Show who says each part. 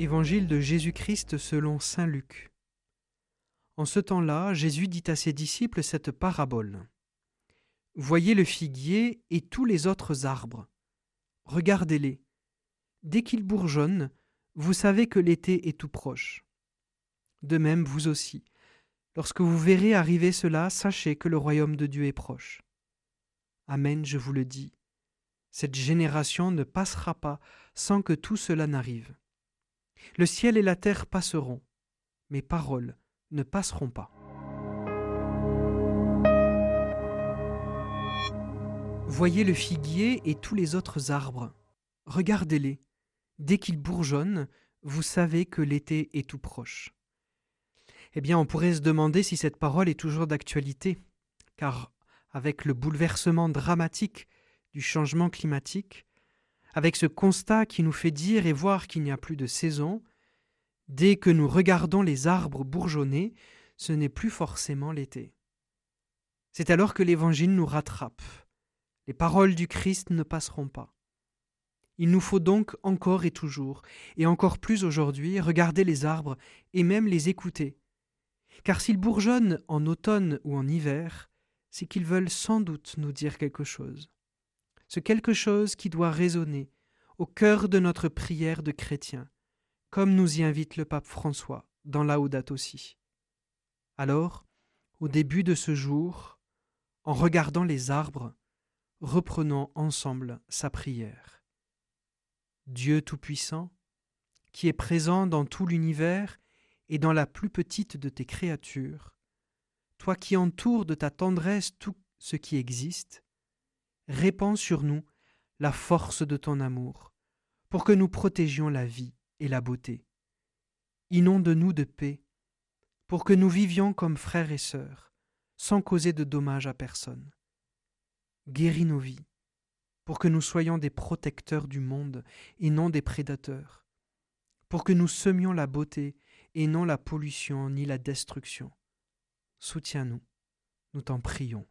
Speaker 1: Évangile de Jésus-Christ selon Saint Luc. En ce temps-là, Jésus dit à ses disciples cette parabole. Voyez le figuier et tous les autres arbres. Regardez-les. Dès qu'ils bourgeonnent, vous savez que l'été est tout proche. De même, vous aussi. Lorsque vous verrez arriver cela, sachez que le royaume de Dieu est proche. Amen, je vous le dis. Cette génération ne passera pas sans que tout cela n'arrive. Le ciel et la terre passeront, mes paroles ne passeront pas. Voyez le figuier et tous les autres arbres. Regardez-les. Dès qu'ils bourgeonnent, vous savez que l'été est tout proche. Eh bien, on pourrait se demander si cette parole est toujours d'actualité, car avec le bouleversement dramatique du changement climatique, avec ce constat qui nous fait dire et voir qu'il n'y a plus de saison, dès que nous regardons les arbres bourgeonner, ce n'est plus forcément l'été. C'est alors que l'Évangile nous rattrape. Les paroles du Christ ne passeront pas. Il nous faut donc encore et toujours, et encore plus aujourd'hui, regarder les arbres et même les écouter. Car s'ils bourgeonnent en automne ou en hiver, c'est qu'ils veulent sans doute nous dire quelque chose ce quelque chose qui doit résonner au cœur de notre prière de chrétien, comme nous y invite le pape François dans Laudate aussi. Alors, au début de ce jour, en regardant les arbres, reprenons ensemble sa prière. Dieu Tout-Puissant, qui est présent dans tout l'univers et dans la plus petite de tes créatures, toi qui entoures de ta tendresse tout ce qui existe, répands sur nous la force de ton amour, pour que nous protégions la vie et la beauté. Inonde-nous de paix, pour que nous vivions comme frères et sœurs, sans causer de dommages à personne. Guéris nos vies, pour que nous soyons des protecteurs du monde et non des prédateurs, pour que nous semions la beauté et non la pollution ni la destruction. Soutiens-nous, nous t'en prions.